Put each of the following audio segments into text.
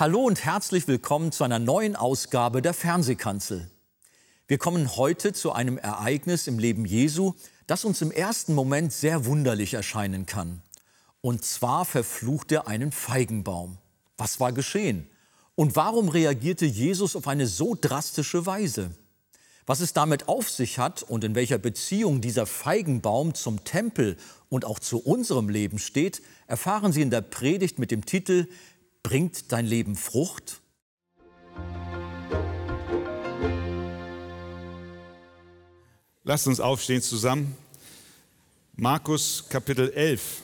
Hallo und herzlich willkommen zu einer neuen Ausgabe der Fernsehkanzel. Wir kommen heute zu einem Ereignis im Leben Jesu, das uns im ersten Moment sehr wunderlich erscheinen kann. Und zwar verflucht er einen Feigenbaum. Was war geschehen? Und warum reagierte Jesus auf eine so drastische Weise? Was es damit auf sich hat und in welcher Beziehung dieser Feigenbaum zum Tempel und auch zu unserem Leben steht, erfahren Sie in der Predigt mit dem Titel Bringt dein Leben Frucht? Lasst uns aufstehen zusammen. Markus Kapitel 11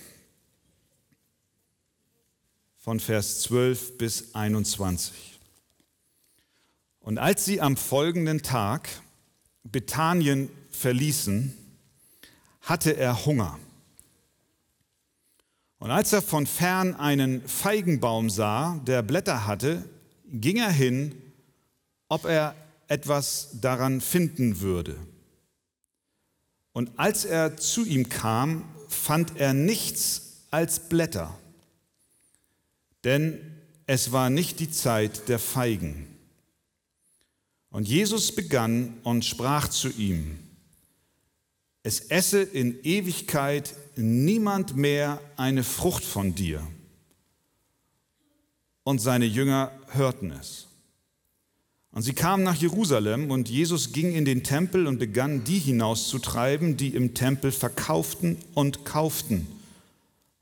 von Vers 12 bis 21. Und als sie am folgenden Tag Bethanien verließen, hatte er Hunger. Und als er von fern einen Feigenbaum sah, der Blätter hatte, ging er hin, ob er etwas daran finden würde. Und als er zu ihm kam, fand er nichts als Blätter, denn es war nicht die Zeit der Feigen. Und Jesus begann und sprach zu ihm, es esse in Ewigkeit niemand mehr eine Frucht von dir. Und seine Jünger hörten es. Und sie kamen nach Jerusalem und Jesus ging in den Tempel und begann die hinauszutreiben, die im Tempel verkauften und kauften.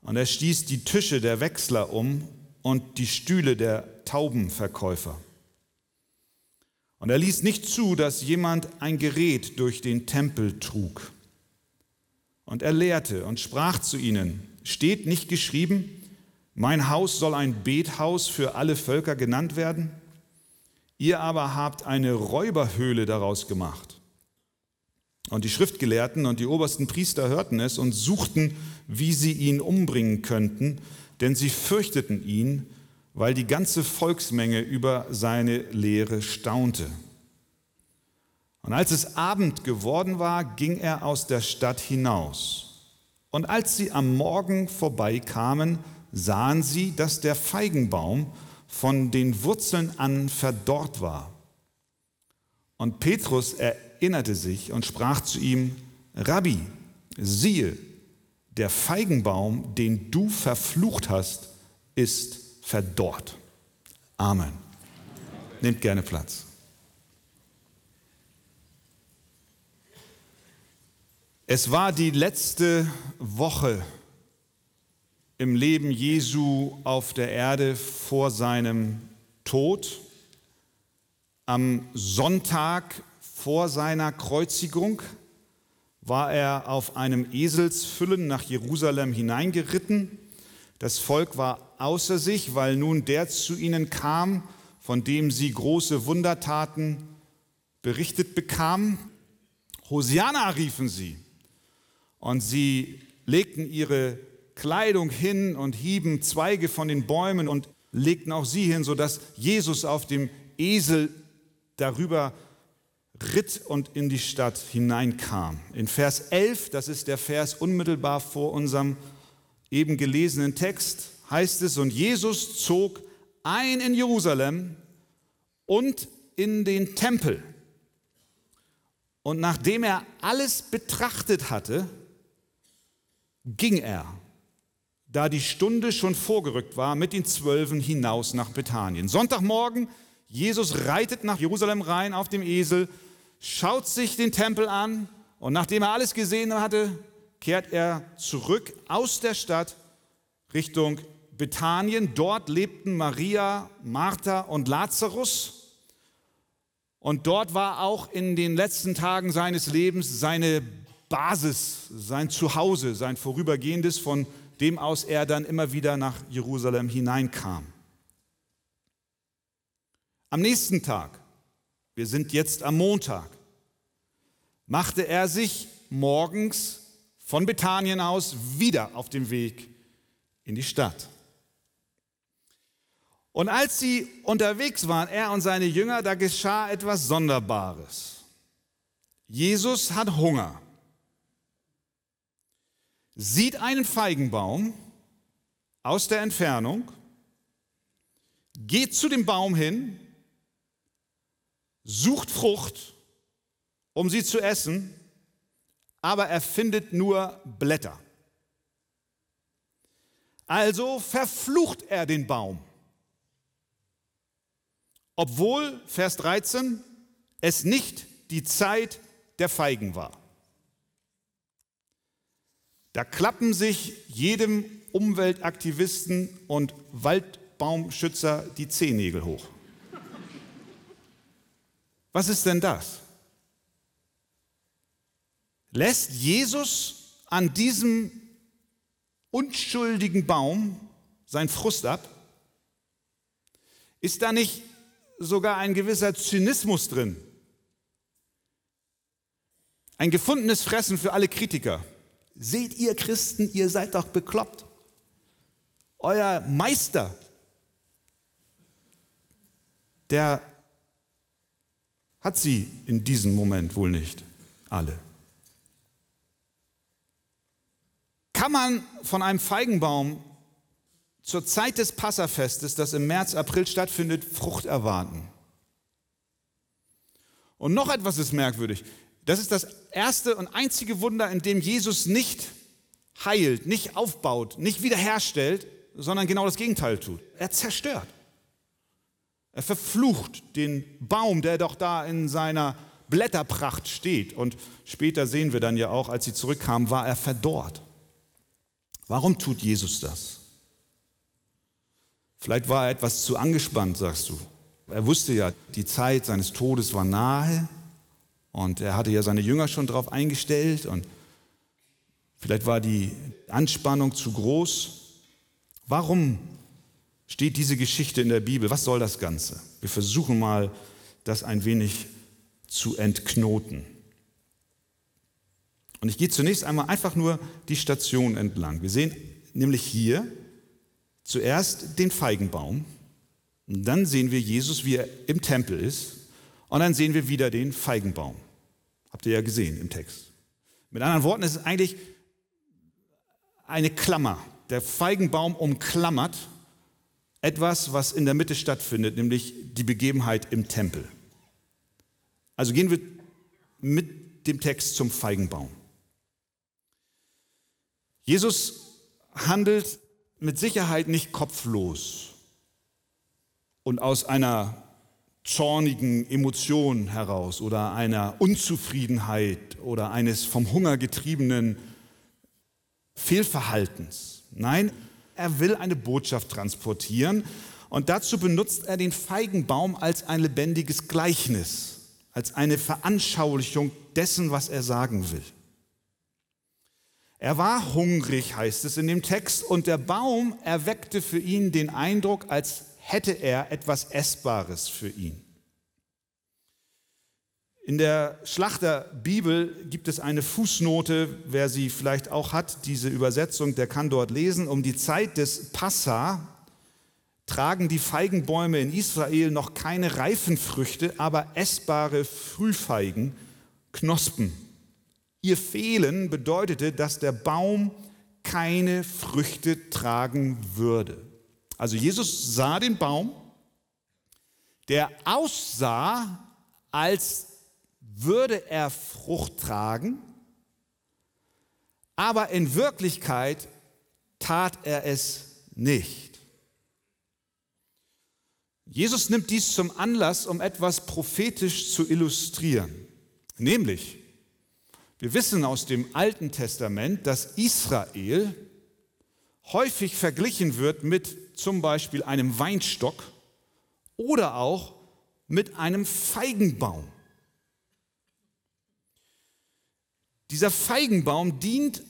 Und er stieß die Tische der Wechsler um und die Stühle der Taubenverkäufer. Und er ließ nicht zu, dass jemand ein Gerät durch den Tempel trug. Und er lehrte und sprach zu ihnen, steht nicht geschrieben, mein Haus soll ein Bethaus für alle Völker genannt werden? Ihr aber habt eine Räuberhöhle daraus gemacht. Und die Schriftgelehrten und die obersten Priester hörten es und suchten, wie sie ihn umbringen könnten, denn sie fürchteten ihn, weil die ganze Volksmenge über seine Lehre staunte. Und als es Abend geworden war, ging er aus der Stadt hinaus. Und als sie am Morgen vorbeikamen, sahen sie, dass der Feigenbaum von den Wurzeln an verdorrt war. Und Petrus erinnerte sich und sprach zu ihm, Rabbi, siehe, der Feigenbaum, den du verflucht hast, ist verdorrt. Amen. Nehmt gerne Platz. Es war die letzte Woche im Leben Jesu auf der Erde vor seinem Tod. Am Sonntag vor seiner Kreuzigung war er auf einem Eselsfüllen nach Jerusalem hineingeritten. Das Volk war außer sich, weil nun der zu ihnen kam, von dem sie große Wundertaten berichtet bekamen. Hosianna riefen sie. Und sie legten ihre Kleidung hin und hieben Zweige von den Bäumen und legten auch sie hin, sodass Jesus auf dem Esel darüber ritt und in die Stadt hineinkam. In Vers 11, das ist der Vers unmittelbar vor unserem eben gelesenen Text, heißt es, und Jesus zog ein in Jerusalem und in den Tempel. Und nachdem er alles betrachtet hatte, ging er, da die Stunde schon vorgerückt war, mit den Zwölfen hinaus nach Bethanien. Sonntagmorgen, Jesus reitet nach Jerusalem rein auf dem Esel, schaut sich den Tempel an und nachdem er alles gesehen hatte, kehrt er zurück aus der Stadt Richtung Bethanien. Dort lebten Maria, Martha und Lazarus. Und dort war auch in den letzten Tagen seines Lebens seine Basis, sein Zuhause, sein vorübergehendes, von dem aus er dann immer wieder nach Jerusalem hineinkam. Am nächsten Tag, wir sind jetzt am Montag, machte er sich morgens von Bethanien aus wieder auf den Weg in die Stadt. Und als sie unterwegs waren, er und seine Jünger, da geschah etwas Sonderbares. Jesus hat Hunger sieht einen Feigenbaum aus der Entfernung, geht zu dem Baum hin, sucht Frucht, um sie zu essen, aber er findet nur Blätter. Also verflucht er den Baum. Obwohl, Vers 13, es nicht die Zeit der Feigen war. Da klappen sich jedem Umweltaktivisten und Waldbaumschützer die Zehennägel hoch. Was ist denn das? Lässt Jesus an diesem unschuldigen Baum seinen Frust ab? Ist da nicht sogar ein gewisser Zynismus drin? Ein gefundenes Fressen für alle Kritiker. Seht ihr Christen, ihr seid doch bekloppt. Euer Meister, der hat sie in diesem Moment wohl nicht alle. Kann man von einem Feigenbaum zur Zeit des Passafestes, das im März, April stattfindet, Frucht erwarten? Und noch etwas ist merkwürdig. Das ist das erste und einzige Wunder, in dem Jesus nicht heilt, nicht aufbaut, nicht wiederherstellt, sondern genau das Gegenteil tut. Er zerstört. Er verflucht den Baum, der doch da in seiner Blätterpracht steht. Und später sehen wir dann ja auch, als sie zurückkamen, war er verdorrt. Warum tut Jesus das? Vielleicht war er etwas zu angespannt, sagst du. Er wusste ja, die Zeit seines Todes war nahe und er hatte ja seine Jünger schon darauf eingestellt und vielleicht war die Anspannung zu groß. Warum steht diese Geschichte in der Bibel? Was soll das Ganze? Wir versuchen mal, das ein wenig zu entknoten. Und ich gehe zunächst einmal einfach nur die Station entlang. Wir sehen nämlich hier zuerst den Feigenbaum, und dann sehen wir Jesus, wie er im Tempel ist, und dann sehen wir wieder den Feigenbaum. Habt ihr ja gesehen im Text. Mit anderen Worten, es ist eigentlich eine Klammer. Der Feigenbaum umklammert etwas, was in der Mitte stattfindet, nämlich die Begebenheit im Tempel. Also gehen wir mit dem Text zum Feigenbaum. Jesus handelt mit Sicherheit nicht kopflos und aus einer zornigen Emotionen heraus oder einer Unzufriedenheit oder eines vom Hunger getriebenen Fehlverhaltens. Nein, er will eine Botschaft transportieren und dazu benutzt er den Feigenbaum als ein lebendiges Gleichnis, als eine Veranschaulichung dessen, was er sagen will. Er war hungrig, heißt es in dem Text, und der Baum erweckte für ihn den Eindruck, als hätte er etwas Essbares für ihn. In der Schlachterbibel gibt es eine Fußnote, wer sie vielleicht auch hat, diese Übersetzung, der kann dort lesen. Um die Zeit des Passa tragen die Feigenbäume in Israel noch keine reifen Früchte, aber essbare Frühfeigen, Knospen. Ihr Fehlen bedeutete, dass der Baum keine Früchte tragen würde. Also Jesus sah den Baum, der aussah, als würde er Frucht tragen, aber in Wirklichkeit tat er es nicht. Jesus nimmt dies zum Anlass, um etwas prophetisch zu illustrieren. Nämlich, wir wissen aus dem Alten Testament, dass Israel häufig verglichen wird mit zum Beispiel einem Weinstock oder auch mit einem Feigenbaum. Dieser Feigenbaum dient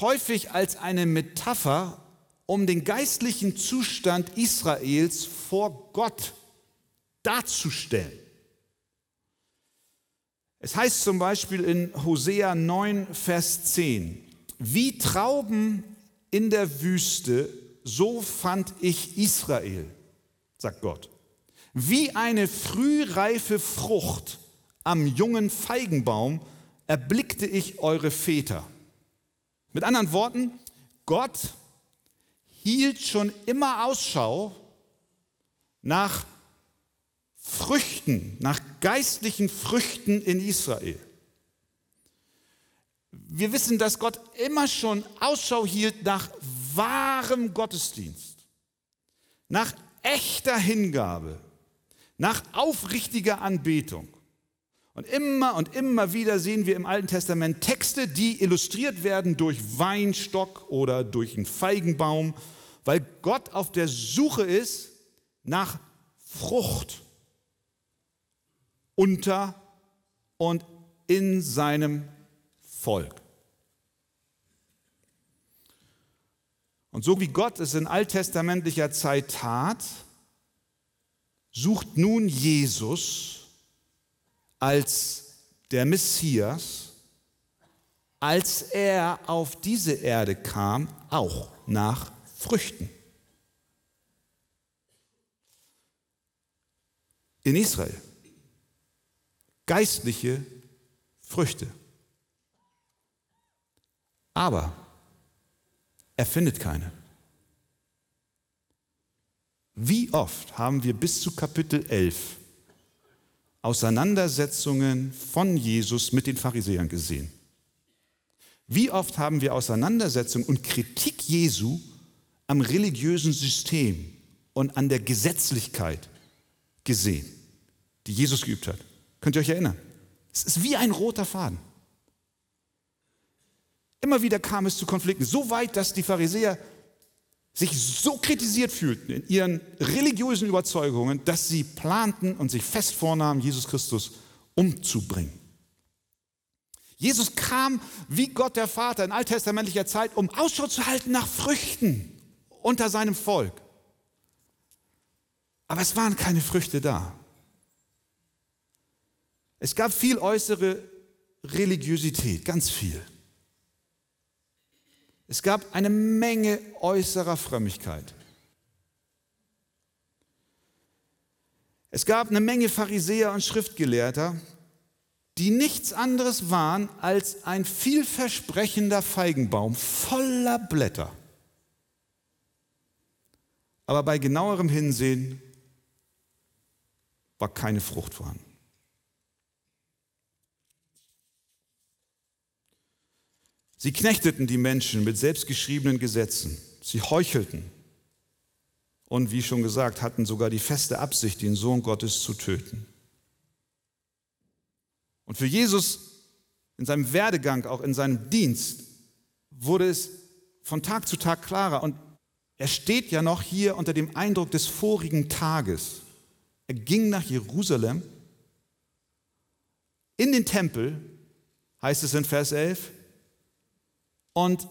häufig als eine Metapher, um den geistlichen Zustand Israels vor Gott darzustellen. Es heißt zum Beispiel in Hosea 9, Vers 10, wie Trauben in der Wüste so fand ich Israel, sagt Gott. Wie eine frühreife Frucht am jungen Feigenbaum erblickte ich eure Väter. Mit anderen Worten, Gott hielt schon immer Ausschau nach Früchten, nach geistlichen Früchten in Israel. Wir wissen, dass Gott immer schon Ausschau hielt nach wahrem Gottesdienst, nach echter Hingabe, nach aufrichtiger Anbetung. Und immer und immer wieder sehen wir im Alten Testament Texte, die illustriert werden durch Weinstock oder durch einen Feigenbaum, weil Gott auf der Suche ist nach Frucht unter und in seinem Volk. Und so wie Gott es in alttestamentlicher Zeit tat, sucht nun Jesus als der Messias, als er auf diese Erde kam, auch nach Früchten. In Israel. Geistliche Früchte. Aber er findet keine. Wie oft haben wir bis zu Kapitel 11 Auseinandersetzungen von Jesus mit den Pharisäern gesehen? Wie oft haben wir Auseinandersetzungen und Kritik Jesu am religiösen System und an der Gesetzlichkeit gesehen, die Jesus geübt hat? Könnt ihr euch erinnern? Es ist wie ein roter Faden. Immer wieder kam es zu Konflikten, so weit, dass die Pharisäer sich so kritisiert fühlten in ihren religiösen Überzeugungen, dass sie planten und sich fest vornahmen, Jesus Christus umzubringen. Jesus kam wie Gott der Vater in alttestamentlicher Zeit, um Ausschau zu halten nach Früchten unter seinem Volk. Aber es waren keine Früchte da. Es gab viel äußere Religiosität, ganz viel. Es gab eine Menge äußerer Frömmigkeit. Es gab eine Menge Pharisäer und Schriftgelehrter, die nichts anderes waren als ein vielversprechender Feigenbaum voller Blätter. Aber bei genauerem Hinsehen war keine Frucht vorhanden. Sie knechteten die Menschen mit selbstgeschriebenen Gesetzen. Sie heuchelten und, wie schon gesagt, hatten sogar die feste Absicht, den Sohn Gottes zu töten. Und für Jesus in seinem Werdegang, auch in seinem Dienst, wurde es von Tag zu Tag klarer. Und er steht ja noch hier unter dem Eindruck des vorigen Tages. Er ging nach Jerusalem, in den Tempel, heißt es in Vers 11, und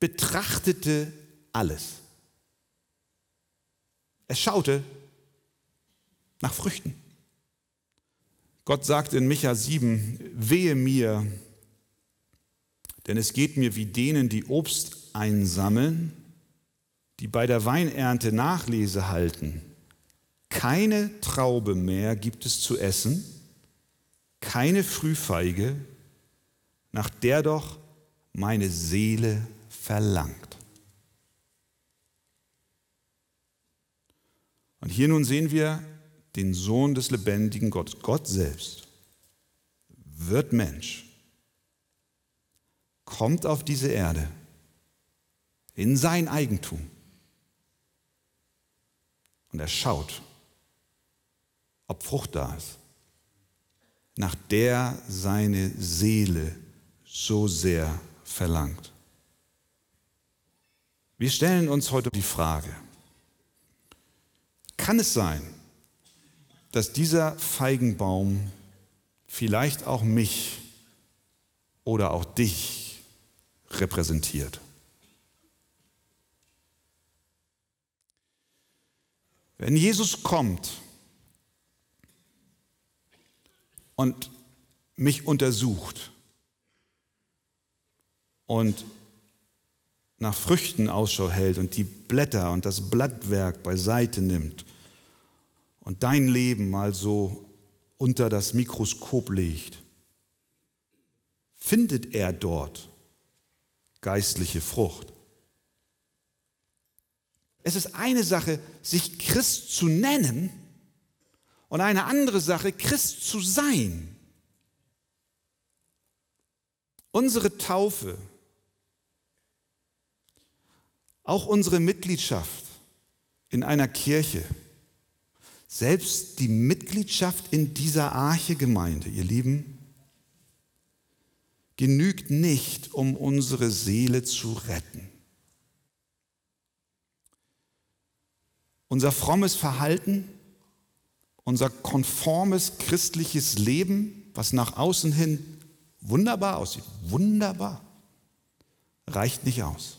betrachtete alles. Er schaute nach Früchten. Gott sagt in Micha 7, wehe mir, denn es geht mir wie denen, die Obst einsammeln, die bei der Weinernte Nachlese halten. Keine Traube mehr gibt es zu essen, keine Frühfeige, nach der doch meine Seele verlangt. Und hier nun sehen wir den Sohn des lebendigen Gottes, Gott selbst, wird Mensch, kommt auf diese Erde in sein Eigentum und er schaut, ob Frucht da ist, nach der seine Seele so sehr verlangt. Wir stellen uns heute die Frage, kann es sein, dass dieser Feigenbaum vielleicht auch mich oder auch dich repräsentiert? Wenn Jesus kommt und mich untersucht, und nach Früchten Ausschau hält und die Blätter und das Blattwerk beiseite nimmt und dein Leben mal so unter das Mikroskop legt, findet er dort geistliche Frucht. Es ist eine Sache, sich Christ zu nennen und eine andere Sache, Christ zu sein. Unsere Taufe, auch unsere Mitgliedschaft in einer Kirche, selbst die Mitgliedschaft in dieser Arche-Gemeinde, ihr Lieben, genügt nicht, um unsere Seele zu retten. Unser frommes Verhalten, unser konformes christliches Leben, was nach außen hin wunderbar aussieht, wunderbar, reicht nicht aus.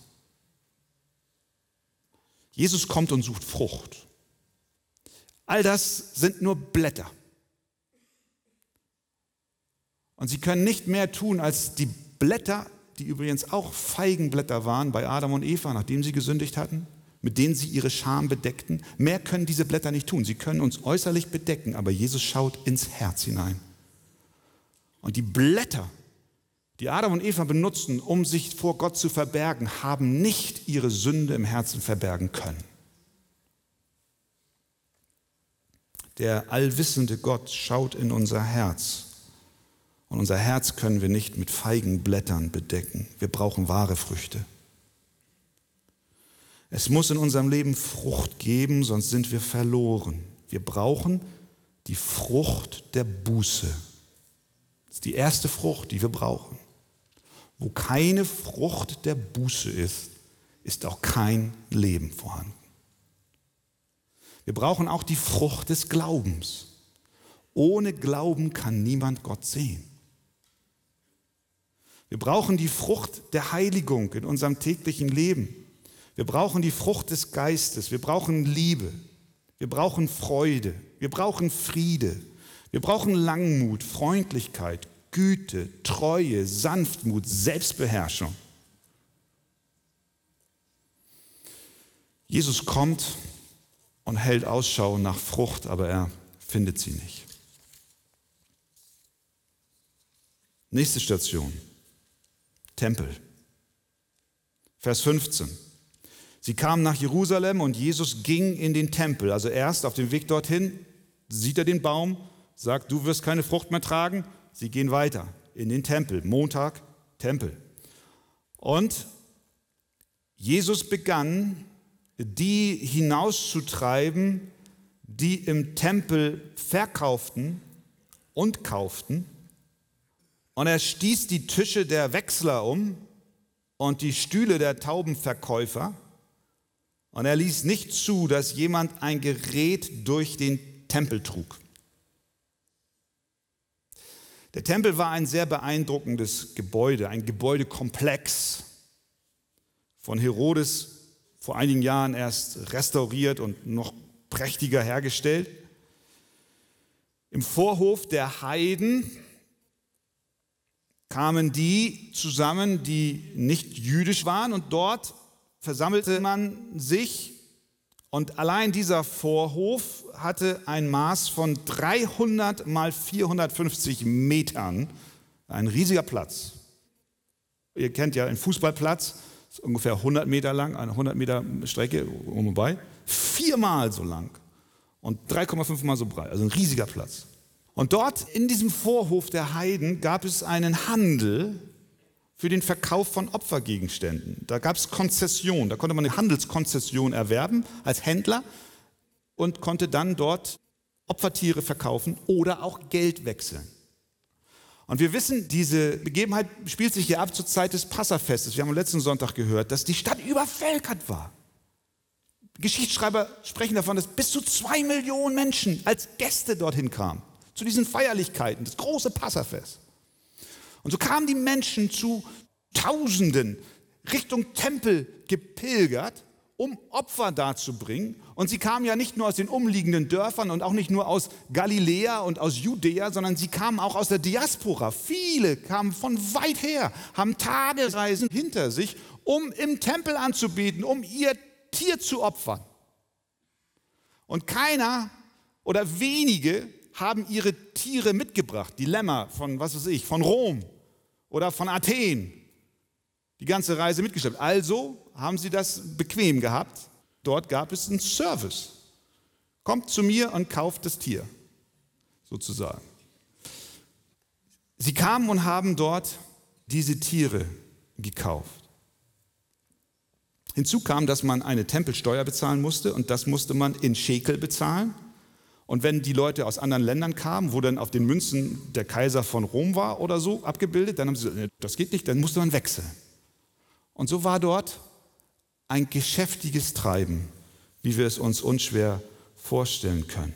Jesus kommt und sucht Frucht. All das sind nur Blätter. Und sie können nicht mehr tun, als die Blätter, die übrigens auch Feigenblätter waren bei Adam und Eva, nachdem sie gesündigt hatten, mit denen sie ihre Scham bedeckten. Mehr können diese Blätter nicht tun. Sie können uns äußerlich bedecken, aber Jesus schaut ins Herz hinein. Und die Blätter, die Adam und Eva benutzten, um sich vor Gott zu verbergen, haben nicht ihre Sünde im Herzen verbergen können. Der allwissende Gott schaut in unser Herz. Und unser Herz können wir nicht mit feigen Blättern bedecken. Wir brauchen wahre Früchte. Es muss in unserem Leben Frucht geben, sonst sind wir verloren. Wir brauchen die Frucht der Buße. Das ist die erste Frucht, die wir brauchen. Wo keine Frucht der Buße ist, ist auch kein Leben vorhanden. Wir brauchen auch die Frucht des Glaubens. Ohne Glauben kann niemand Gott sehen. Wir brauchen die Frucht der Heiligung in unserem täglichen Leben. Wir brauchen die Frucht des Geistes. Wir brauchen Liebe. Wir brauchen Freude. Wir brauchen Friede. Wir brauchen Langmut, Freundlichkeit, Güte, Treue, Sanftmut, Selbstbeherrschung. Jesus kommt und hält Ausschau nach Frucht, aber er findet sie nicht. Nächste Station. Tempel. Vers 15. Sie kamen nach Jerusalem und Jesus ging in den Tempel. Also erst auf dem Weg dorthin sieht er den Baum, sagt, du wirst keine Frucht mehr tragen, Sie gehen weiter in den Tempel. Montag, Tempel. Und Jesus begann, die hinauszutreiben, die im Tempel verkauften und kauften. Und er stieß die Tische der Wechsler um und die Stühle der Taubenverkäufer. Und er ließ nicht zu, dass jemand ein Gerät durch den Tempel trug. Der Tempel war ein sehr beeindruckendes Gebäude, ein Gebäudekomplex von Herodes vor einigen Jahren erst restauriert und noch prächtiger hergestellt. Im Vorhof der Heiden kamen die zusammen, die nicht jüdisch waren und dort versammelte man sich und allein dieser Vorhof hatte ein Maß von 300 mal 450 Metern, ein riesiger Platz. Ihr kennt ja einen Fußballplatz, ist ungefähr 100 Meter lang, eine 100 Meter Strecke um und bei, viermal so lang und 3,5 mal so breit, also ein riesiger Platz. Und dort in diesem Vorhof der Heiden gab es einen Handel für den Verkauf von Opfergegenständen. Da gab es Konzession, da konnte man eine Handelskonzession erwerben als Händler und konnte dann dort Opfertiere verkaufen oder auch Geld wechseln. Und wir wissen, diese Begebenheit spielt sich hier ab zur Zeit des Passafestes. Wir haben am letzten Sonntag gehört, dass die Stadt übervölkert war. Geschichtsschreiber sprechen davon, dass bis zu zwei Millionen Menschen als Gäste dorthin kamen, zu diesen Feierlichkeiten, das große Passafest. Und so kamen die Menschen zu Tausenden Richtung Tempel gepilgert, um Opfer darzubringen. Und sie kamen ja nicht nur aus den umliegenden Dörfern und auch nicht nur aus Galiläa und aus Judäa, sondern sie kamen auch aus der Diaspora. Viele kamen von weit her, haben Tagesreisen hinter sich, um im Tempel anzubieten, um ihr Tier zu opfern. Und keiner oder wenige haben ihre Tiere mitgebracht, die Lämmer von, was weiß ich, von Rom oder von Athen die ganze Reise mitgeschleppt. Also haben sie das bequem gehabt, dort gab es einen Service. Kommt zu mir und kauft das Tier, sozusagen. Sie kamen und haben dort diese Tiere gekauft. Hinzu kam, dass man eine Tempelsteuer bezahlen musste und das musste man in Schekel bezahlen. Und wenn die Leute aus anderen Ländern kamen, wo dann auf den Münzen der Kaiser von Rom war oder so abgebildet, dann haben sie gesagt, das geht nicht, dann musste man wechseln. Und so war dort ein geschäftiges Treiben, wie wir es uns unschwer vorstellen können.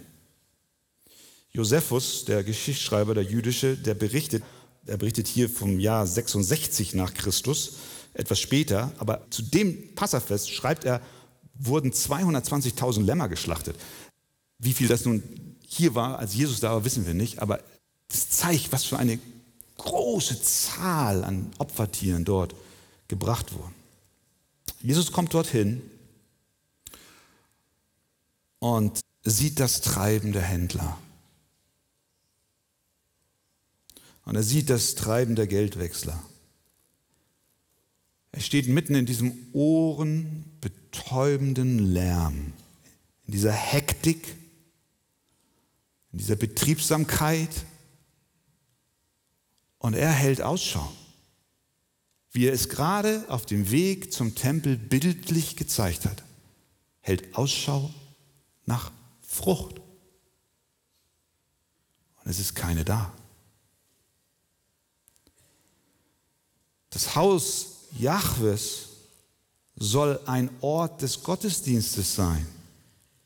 Josephus, der Geschichtsschreiber, der jüdische, der berichtet, er berichtet hier vom Jahr 66 nach Christus, etwas später, aber zu dem Passafest schreibt er, wurden 220.000 Lämmer geschlachtet. Wie viel das nun hier war, als Jesus da war, wissen wir nicht, aber das zeigt, was für eine große Zahl an Opfertieren dort gebracht wurden. Jesus kommt dorthin und sieht das Treiben der Händler. Und er sieht das Treiben der Geldwechsler. Er steht mitten in diesem ohrenbetäubenden Lärm, in dieser Hektik, in dieser Betriebsamkeit. Und er hält Ausschau, wie er es gerade auf dem Weg zum Tempel bildlich gezeigt hat. Hält Ausschau nach Frucht. Und es ist keine da. Das Haus Jahwes soll ein Ort des Gottesdienstes sein.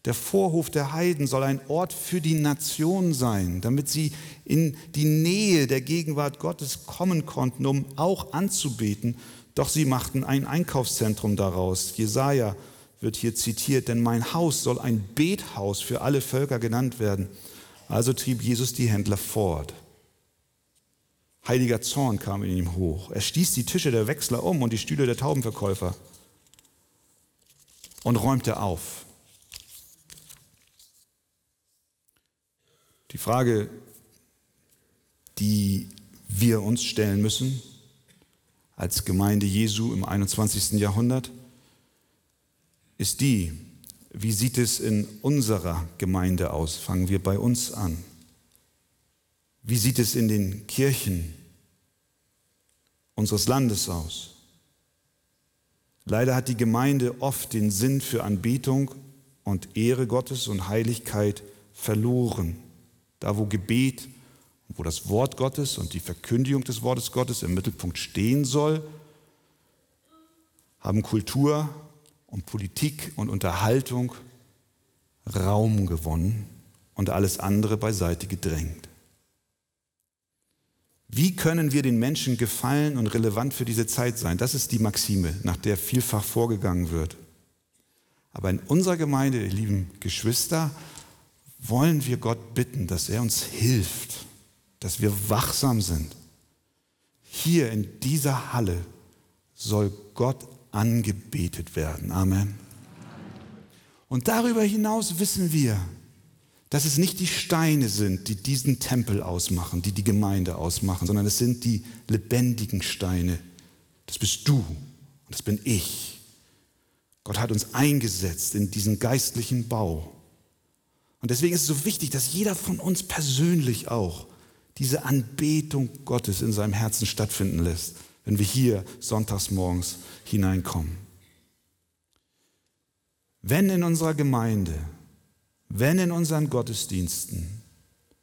Der Vorhof der Heiden soll ein Ort für die Nation sein, damit sie in die Nähe der Gegenwart Gottes kommen konnten, um auch anzubeten. Doch sie machten ein Einkaufszentrum daraus. Jesaja wird hier zitiert, denn mein Haus soll ein Bethaus für alle Völker genannt werden. Also trieb Jesus die Händler fort. Heiliger Zorn kam in ihm hoch. Er stieß die Tische der Wechsler um und die Stühle der Taubenverkäufer und räumte auf. Die Frage, die wir uns stellen müssen als Gemeinde Jesu im 21. Jahrhundert, ist die, wie sieht es in unserer Gemeinde aus? Fangen wir bei uns an. Wie sieht es in den Kirchen unseres Landes aus? Leider hat die Gemeinde oft den Sinn für Anbetung und Ehre Gottes und Heiligkeit verloren. Da, wo Gebet, wo das Wort Gottes und die Verkündigung des Wortes Gottes im Mittelpunkt stehen soll, haben Kultur und Politik und Unterhaltung Raum gewonnen und alles andere beiseite gedrängt. Wie können wir den Menschen gefallen und relevant für diese Zeit sein? Das ist die Maxime, nach der vielfach vorgegangen wird. Aber in unserer Gemeinde, lieben Geschwister, wollen wir Gott bitten, dass er uns hilft, dass wir wachsam sind. Hier in dieser Halle soll Gott angebetet werden. Amen. Und darüber hinaus wissen wir, dass es nicht die Steine sind, die diesen Tempel ausmachen, die die Gemeinde ausmachen, sondern es sind die lebendigen Steine. Das bist du und das bin ich. Gott hat uns eingesetzt in diesen geistlichen Bau. Und deswegen ist es so wichtig, dass jeder von uns persönlich auch diese Anbetung Gottes in seinem Herzen stattfinden lässt, wenn wir hier sonntags morgens hineinkommen. Wenn in unserer Gemeinde wenn in unseren Gottesdiensten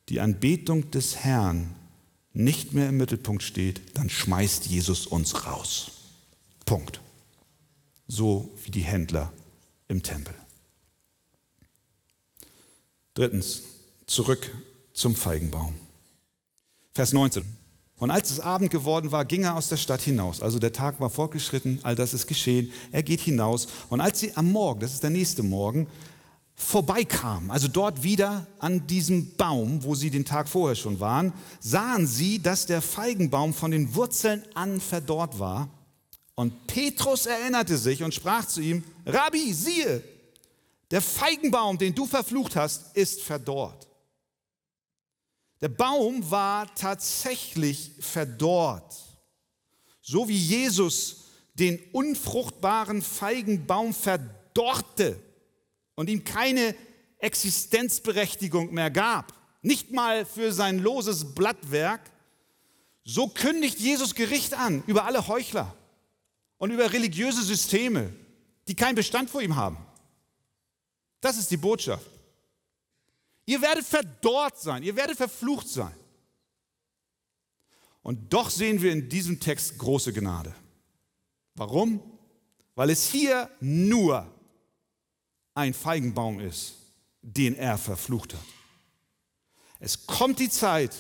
die Anbetung des Herrn nicht mehr im Mittelpunkt steht, dann schmeißt Jesus uns raus. Punkt. So wie die Händler im Tempel. Drittens, zurück zum Feigenbaum. Vers 19. Und als es Abend geworden war, ging er aus der Stadt hinaus. Also der Tag war fortgeschritten, all das ist geschehen. Er geht hinaus. Und als sie am Morgen, das ist der nächste Morgen, vorbeikamen, also dort wieder an diesem Baum, wo sie den Tag vorher schon waren, sahen sie, dass der Feigenbaum von den Wurzeln an verdorrt war. Und Petrus erinnerte sich und sprach zu ihm, Rabbi, siehe, der Feigenbaum, den du verflucht hast, ist verdorrt. Der Baum war tatsächlich verdorrt. So wie Jesus den unfruchtbaren Feigenbaum verdorrte und ihm keine Existenzberechtigung mehr gab, nicht mal für sein loses Blattwerk, so kündigt Jesus Gericht an über alle Heuchler und über religiöse Systeme, die keinen Bestand vor ihm haben. Das ist die Botschaft. Ihr werdet verdorrt sein, ihr werdet verflucht sein. Und doch sehen wir in diesem Text große Gnade. Warum? Weil es hier nur ein Feigenbaum ist, den er verflucht hat. Es kommt die Zeit,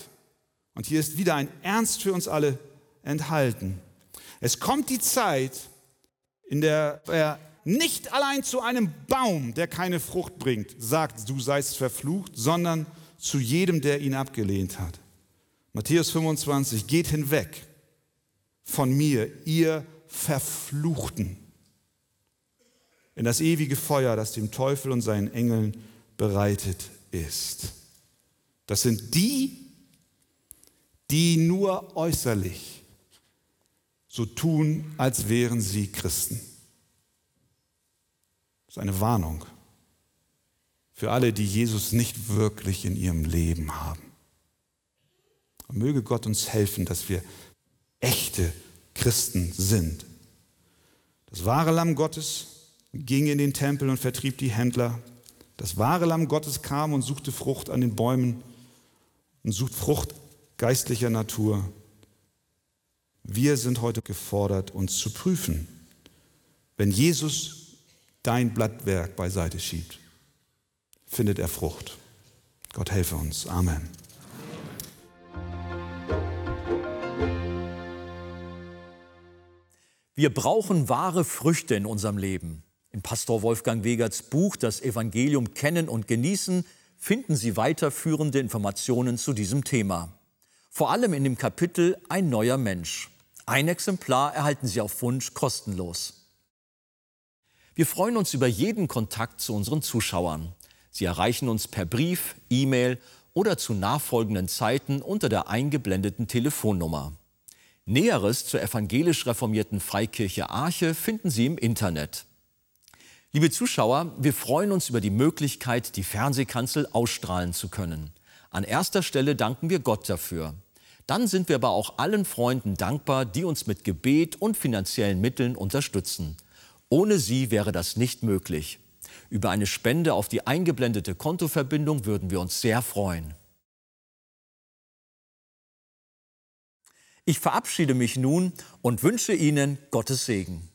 und hier ist wieder ein Ernst für uns alle enthalten. Es kommt die Zeit, in der er nicht allein zu einem Baum, der keine Frucht bringt, sagt, du seist verflucht, sondern zu jedem, der ihn abgelehnt hat. Matthäus 25, geht hinweg von mir, ihr Verfluchten, in das ewige Feuer, das dem Teufel und seinen Engeln bereitet ist. Das sind die, die nur äußerlich so tun, als wären sie Christen. Ist eine Warnung für alle, die Jesus nicht wirklich in ihrem Leben haben. Und möge Gott uns helfen, dass wir echte Christen sind. Das wahre Lamm Gottes ging in den Tempel und vertrieb die Händler. Das wahre Lamm Gottes kam und suchte Frucht an den Bäumen und sucht Frucht geistlicher Natur. Wir sind heute gefordert, uns zu prüfen, wenn Jesus dein Blattwerk beiseite schiebt, findet er Frucht. Gott helfe uns. Amen. Wir brauchen wahre Früchte in unserem Leben. In Pastor Wolfgang Wegerts Buch Das Evangelium kennen und genießen finden Sie weiterführende Informationen zu diesem Thema. Vor allem in dem Kapitel Ein neuer Mensch. Ein Exemplar erhalten Sie auf Wunsch kostenlos. Wir freuen uns über jeden Kontakt zu unseren Zuschauern. Sie erreichen uns per Brief, E-Mail oder zu nachfolgenden Zeiten unter der eingeblendeten Telefonnummer. Näheres zur evangelisch reformierten Freikirche Arche finden Sie im Internet. Liebe Zuschauer, wir freuen uns über die Möglichkeit, die Fernsehkanzel ausstrahlen zu können. An erster Stelle danken wir Gott dafür. Dann sind wir aber auch allen Freunden dankbar, die uns mit Gebet und finanziellen Mitteln unterstützen. Ohne sie wäre das nicht möglich. Über eine Spende auf die eingeblendete Kontoverbindung würden wir uns sehr freuen. Ich verabschiede mich nun und wünsche Ihnen Gottes Segen.